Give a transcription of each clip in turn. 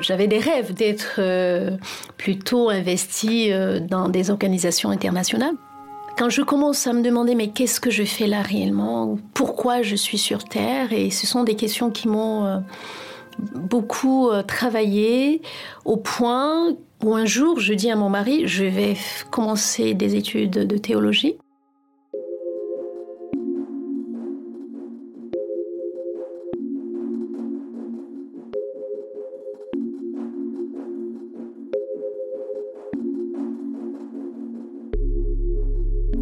J'avais des rêves d'être euh, plutôt investie euh, dans des organisations internationales. Quand je commence à me demander mais qu'est-ce que je fais là réellement? Pourquoi je suis sur Terre? Et ce sont des questions qui m'ont euh, beaucoup travaillé au point où un jour je dis à mon mari je vais commencer des études de théologie.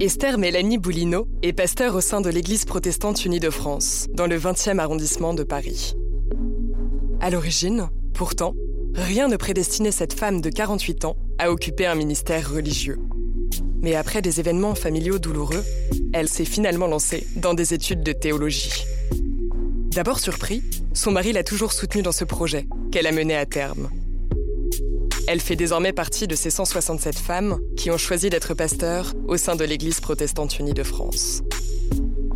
Esther Mélanie Boulino est pasteur au sein de l'Église protestante unie de France, dans le 20e arrondissement de Paris. À l'origine, pourtant, rien ne prédestinait cette femme de 48 ans à occuper un ministère religieux. Mais après des événements familiaux douloureux, elle s'est finalement lancée dans des études de théologie. D'abord surpris, son mari l'a toujours soutenue dans ce projet, qu'elle a mené à terme. Elle fait désormais partie de ces 167 femmes qui ont choisi d'être pasteurs au sein de l'Église protestante unie de France.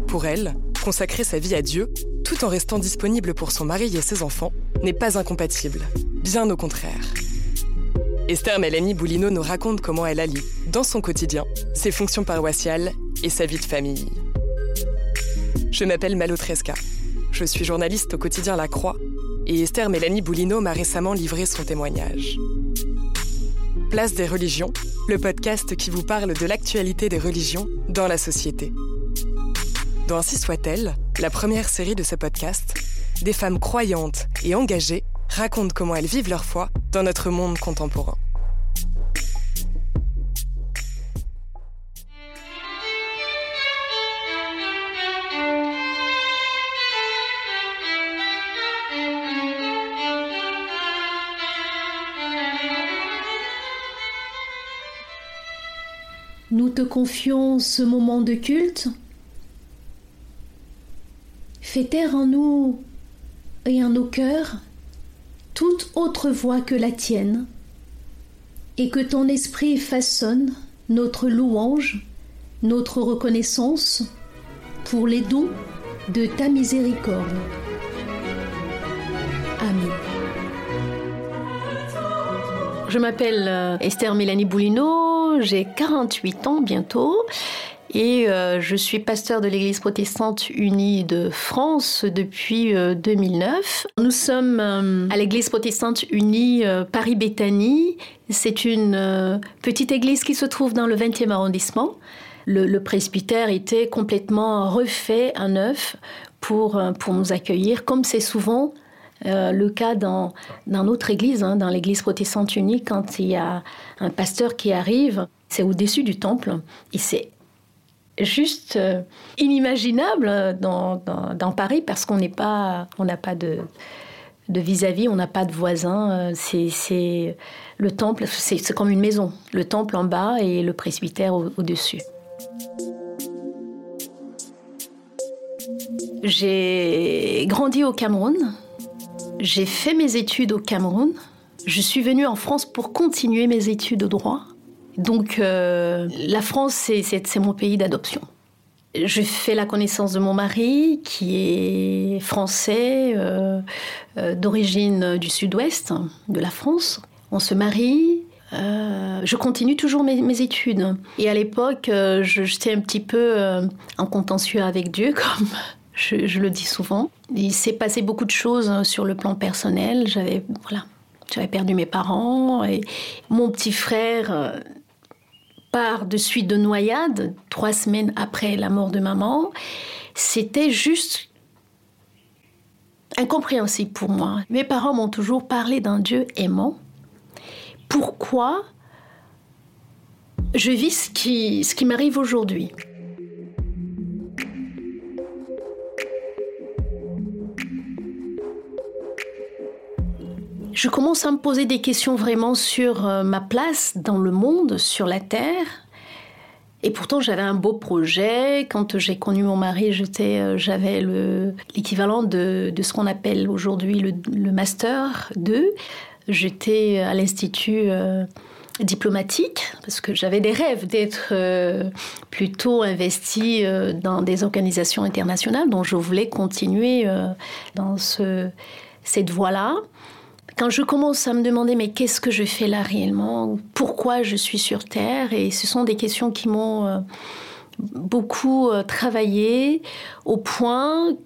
Pour elle, consacrer sa vie à Dieu, tout en restant disponible pour son mari et ses enfants, n'est pas incompatible. Bien au contraire. Esther Mélanie Boulino nous raconte comment elle allie, dans son quotidien, ses fonctions paroissiales et sa vie de famille. Je m'appelle Malo Tresca. Je suis journaliste au quotidien La Croix et Esther Mélanie Boulino m'a récemment livré son témoignage. Place des religions, le podcast qui vous parle de l'actualité des religions dans la société. Dans Ainsi soit-elle, la première série de ce podcast, des femmes croyantes et engagées racontent comment elles vivent leur foi dans notre monde contemporain. Te confions ce moment de culte. Fais taire en nous et en nos cœurs toute autre voix que la tienne, et que ton esprit façonne notre louange, notre reconnaissance pour les dons de ta miséricorde. Amen. Je m'appelle euh, Esther Mélanie J'ai 48 ans bientôt et euh, je suis pasteur de l'Église protestante unie de France depuis 2009. Euh, Nous sommes à l'Église protestante unie Paris-Béthanie. C'est une petite église qui se trouve dans le 20e arrondissement. Le, le presbytère était complètement refait à neuf pour, pour nous accueillir, comme c'est souvent euh, le cas dans, dans notre église, hein, dans l'église protestante unique, quand il y a un pasteur qui arrive, c'est au-dessus du temple et c'est juste euh, inimaginable dans, dans, Paris parce qu'on n'est pas, on n'a pas de de vis-à-vis, on n'a pas de voisins. C'est le temple, c'est comme une maison. Le temple en bas et le presbytère au-dessus. J'ai grandi au Cameroun, j'ai fait mes études au Cameroun. Je suis venue en France pour continuer mes études de droit. Donc euh, la France, c'est mon pays d'adoption. Je fais la connaissance de mon mari, qui est français, euh, euh, d'origine du sud-ouest de la France. On se marie. je continue toujours mes, études. Et à l'époque, j'étais un petit peu en contentieux avec Dieu, comme je, le dis souvent. Il s'est passé beaucoup de choses hein, sur le plan personnel. J'avais voilà, j'avais perdu mes parents et mon petit frère euh, part de suite de noyade trois semaines après la mort de maman. C'était juste incompréhensible pour moi. Mes parents m'ont toujours parlé d'un Dieu aimant. Pourquoi je vis ce qui, ce qui m'arrive aujourd'hui? Je commence à me poser des questions vraiment sur euh, ma place dans le monde, sur la Terre. Et pourtant, j'avais un beau projet. Quand j'ai connu mon mari, euh, j'avais l'équivalent de, ce qu'on appelle aujourd'hui le, Master 2. J'étais à l'Institut euh, diplomatique parce que j'avais des rêves d'être plutôt investie dans des organisations internationales dont je voulais continuer dans ce, cette voie-là. Quand je commence à me demander mais qu'est-ce que je fais là réellement Pourquoi je suis sur Terre Et ce sont des questions qui m'ont euh, beaucoup euh, travaillé au point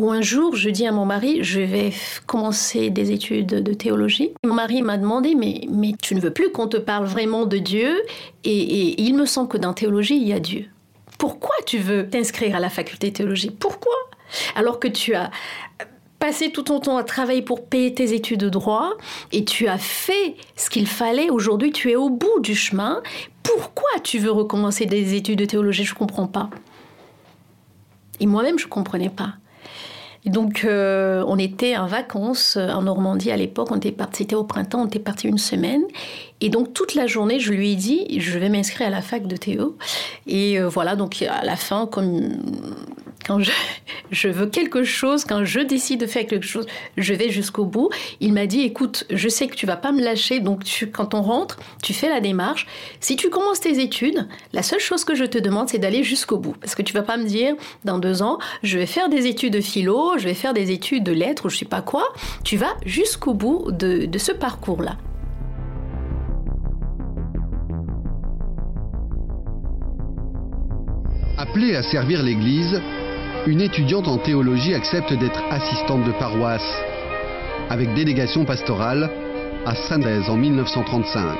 où un jour je dis à mon mari je vais commencer des études de théologie. Mon mari m'a demandé mais, mais tu ne veux plus qu'on te parle vraiment de Dieu et, et il me semble que dans théologie il y a Dieu. Pourquoi tu veux t'inscrire à la faculté de théologie? Pourquoi? Alors que tu as passé tout ton temps à travailler pour payer tes études de droit et tu as fait ce qu'il fallait. Aujourd'hui, tu es au bout du chemin. Pourquoi tu veux recommencer des études de théologie? Je ne comprends pas. Et moi-même, je ne comprenais pas. Et donc, euh, on était en vacances euh, en Normandie à l'époque. On était c'était au printemps, on était parti une semaine. Et donc, toute la journée, je lui ai dit, je vais m'inscrire à la fac de Théo. Et euh, voilà, donc à la fin, comme quand je, veux quelque chose, quand je décide de faire quelque chose, je vais jusqu'au bout. Il m'a dit, écoute, je sais que tu vas pas me lâcher, donc quand on rentre, tu fais la démarche. Si tu commences tes études, la seule chose que je te demande, c'est d'aller jusqu'au bout. Parce que tu vas pas me dire, dans deux ans, je vais faire des études de philo, je vais faire des études de lettres ou je sais pas quoi. Tu vas jusqu'au bout de, ce parcours-là. Appelée à servir l'Église, une étudiante en théologie accepte d'être assistante de paroisse, avec délégation pastorale, à Sandaise en 1935.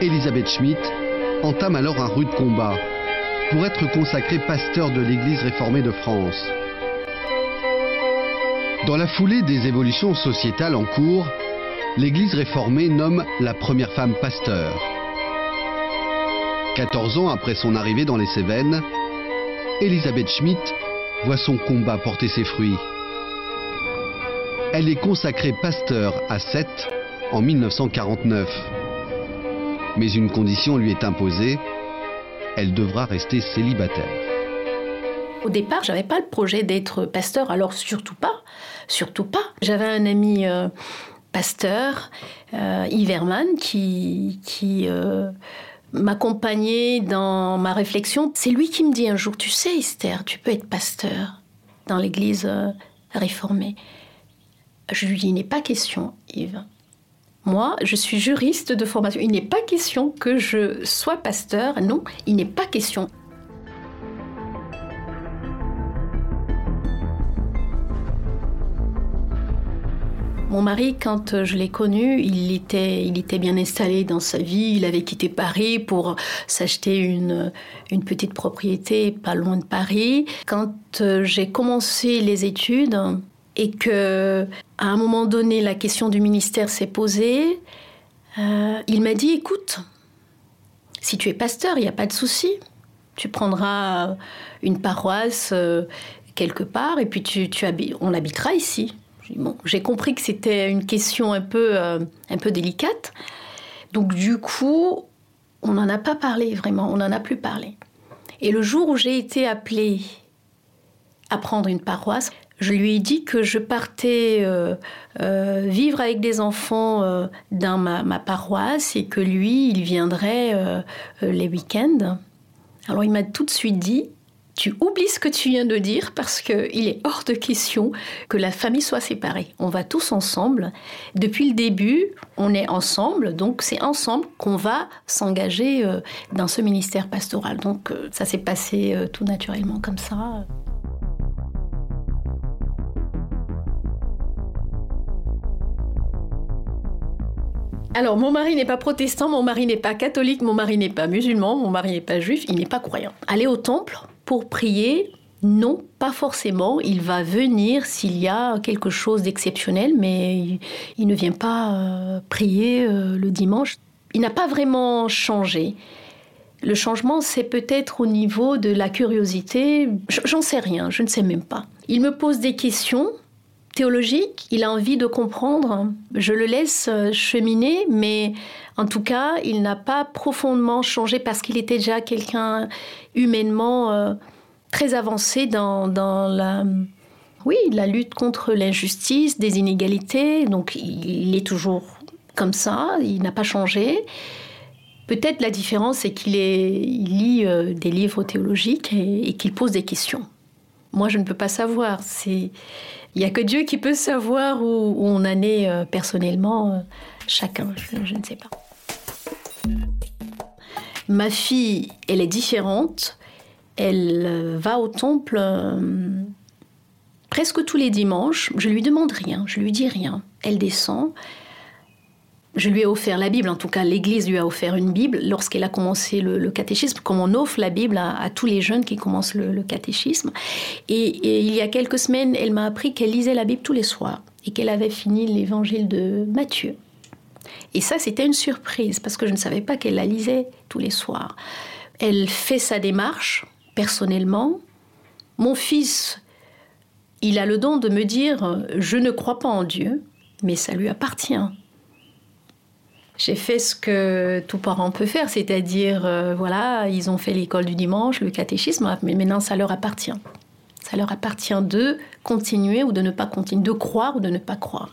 Elisabeth Schmidt entame alors un rude combat pour être consacrée pasteur de l'Église réformée de France. Dans la foulée des évolutions sociétales en cours, l'Église réformée nomme la première femme pasteur. 14 ans après son arrivée dans les Cévennes, Elisabeth Schmidt voit son combat porter ses fruits. Elle est consacrée pasteur à Sète en 1949. Mais une condition lui est imposée, elle devra rester célibataire. Au départ, j'avais pas le projet d'être pasteur, alors surtout pas, surtout pas. J'avais un ami euh, pasteur, euh, Iverman, qui, qui euh, m'accompagner dans ma réflexion. C'est lui qui me dit un jour, tu sais Esther, tu peux être pasteur dans l'église euh, réformée. Je lui dis, il n'est pas question, Yves. Moi, je suis juriste de formation. Il n'est pas question que je sois pasteur. Non, il n'est pas question. Mon mari, quand euh, je l'ai connu, il était, il était bien installé dans sa vie. Il avait quitté Paris pour s'acheter une, une petite propriété pas loin de Paris. Quand euh, j'ai commencé les études et que, à un moment donné, la question du ministère s'est posée, euh, il m'a dit "Écoute, si tu es pasteur, il n'y a pas de souci. Tu prendras une paroisse quelque part et puis tu, tu on habitera ici." J'ai compris que c'était une question un peu, euh, un peu délicate. Donc du coup, on n'en a pas parlé vraiment, on n'en a plus parlé. Et le jour où j'ai été appelée à prendre une paroisse, je lui ai dit que je partais euh, euh, vivre avec des enfants dans ma, paroisse et que lui, il viendrait les week-ends. Alors il m'a tout de suite dit, tu oublies ce que tu viens de dire parce qu'il est hors de question que la famille soit séparée. On va tous ensemble. Depuis le début, on est ensemble, donc c'est ensemble qu'on va s'engager euh, dans ce ministère pastoral. Donc euh, ça s'est passé euh, tout naturellement comme ça. Alors, mon mari n'est pas protestant, mon mari n'est pas catholique, mon mari n'est pas musulman, mon mari n'est pas juif, il n'est pas croyant. Aller au temple, pour prier, non, pas forcément. Il va venir s'il y a quelque chose d'exceptionnel, mais il, ne vient pas euh, prier euh, le dimanche. Il n'a pas vraiment changé. Le changement, c'est peut-être au niveau de la curiosité. J'en sais rien, je ne sais même pas. Il me pose des questions théologique, il a envie de comprendre. Je le laisse euh, cheminer, mais en tout cas, il n'a pas profondément changé parce qu'il était déjà quelqu'un humainement euh, très avancé dans, la, oui, la lutte contre l'injustice, des inégalités. Donc, il est toujours comme ça, il n'a pas changé. Peut-être la différence, c'est qu'il lit euh, des livres théologiques et, qu'il pose des questions. Moi, je ne peux pas savoir. Il n'y a que Dieu qui peut savoir où, on en est euh, personnellement, chacun. Je, ne sais pas. Ma fille, elle est différente. Elle va au temple presque tous les dimanches. Je lui demande rien, je lui dis rien. Elle descend. Je lui ai offert la Bible, en tout cas l'Église lui a offert une Bible lorsqu'elle a commencé le, catéchisme, comme on offre la Bible à, tous les jeunes qui commencent le, catéchisme. Et, il y a quelques semaines, elle m'a appris qu'elle lisait la Bible tous les soirs et qu'elle avait fini l'évangile de Matthieu. Et ça, c'était une surprise parce que je ne savais pas qu'elle la lisait tous les soirs. Elle fait sa démarche personnellement. Mon fils, il a le don de me dire, je ne crois pas en Dieu, mais ça lui appartient j'ai fait ce que tout parent peut faire, c'est-à-dire, euh, voilà, ils ont fait l'école du dimanche, le catéchisme, mais maintenant ça leur appartient. Ça leur appartient de continuer ou de ne pas continuer, de croire ou de ne pas croire.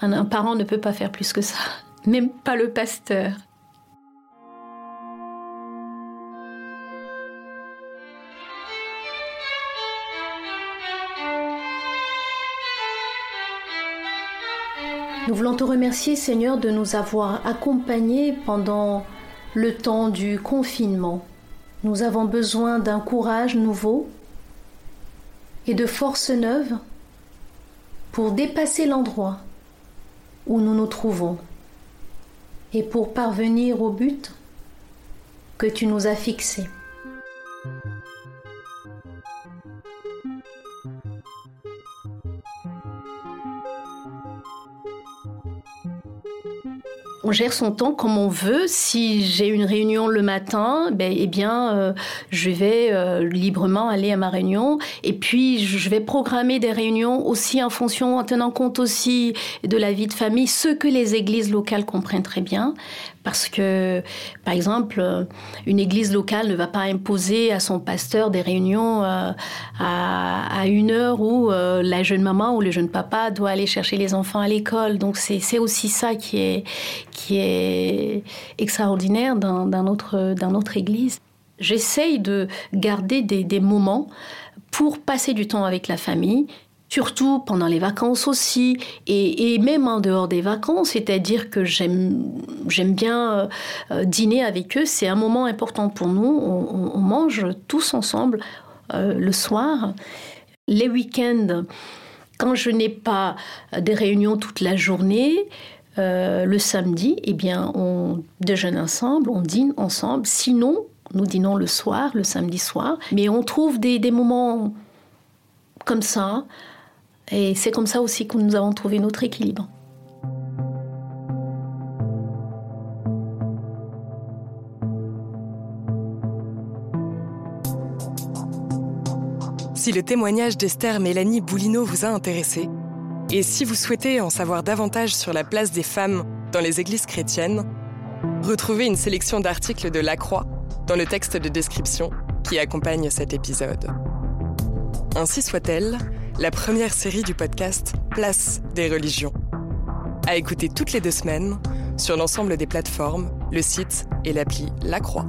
un parent ne peut pas faire plus que ça, même pas le pasteur. Nous voulons te remercier Seigneur de nous avoir accompagnés pendant le temps du confinement. Nous avons besoin d'un courage nouveau et de forces neuves pour dépasser l'endroit où nous nous trouvons et pour parvenir au but que tu nous as fixé. Gère son temps comme on veut. Si j'ai une réunion le matin, ben, eh bien, euh, je vais euh, librement aller à ma réunion. Et puis, je vais programmer des réunions aussi en fonction, en tenant compte aussi de la vie de famille, ce que les églises locales comprennent très bien. Parce que, par exemple, une église locale ne va pas imposer à son pasteur des réunions euh, à, une heure où euh, la jeune maman ou le jeune papa doit aller chercher les enfants à l'école. Donc c'est aussi ça qui est, qui est extraordinaire dans, notre, dans notre église. J'essaye de garder des, moments pour passer du temps avec la famille, surtout pendant les vacances aussi, et, même en dehors des vacances, c'est-à-dire que j'aime, bien euh, dîner avec eux, c'est un moment important pour nous, on, mange tous ensemble euh, le soir. Les week-ends, quand je n'ai pas des réunions toute la journée, le samedi, eh bien, on déjeune ensemble, on dîne ensemble. Sinon, nous dînons le soir, le samedi soir. Mais on trouve des, des moments comme ça, et c'est comme ça aussi que nous avons trouvé notre équilibre. Si le témoignage d'Esther Mélanie Boulineau vous a intéressé, et si vous souhaitez en savoir davantage sur la place des femmes dans les églises chrétiennes, retrouvez une sélection d'articles de La Croix dans le texte de description qui accompagne cet épisode. Ainsi soit-elle, la première série du podcast Place des religions. À écouter toutes les deux semaines sur l'ensemble des plateformes, le site et l'appli La Croix.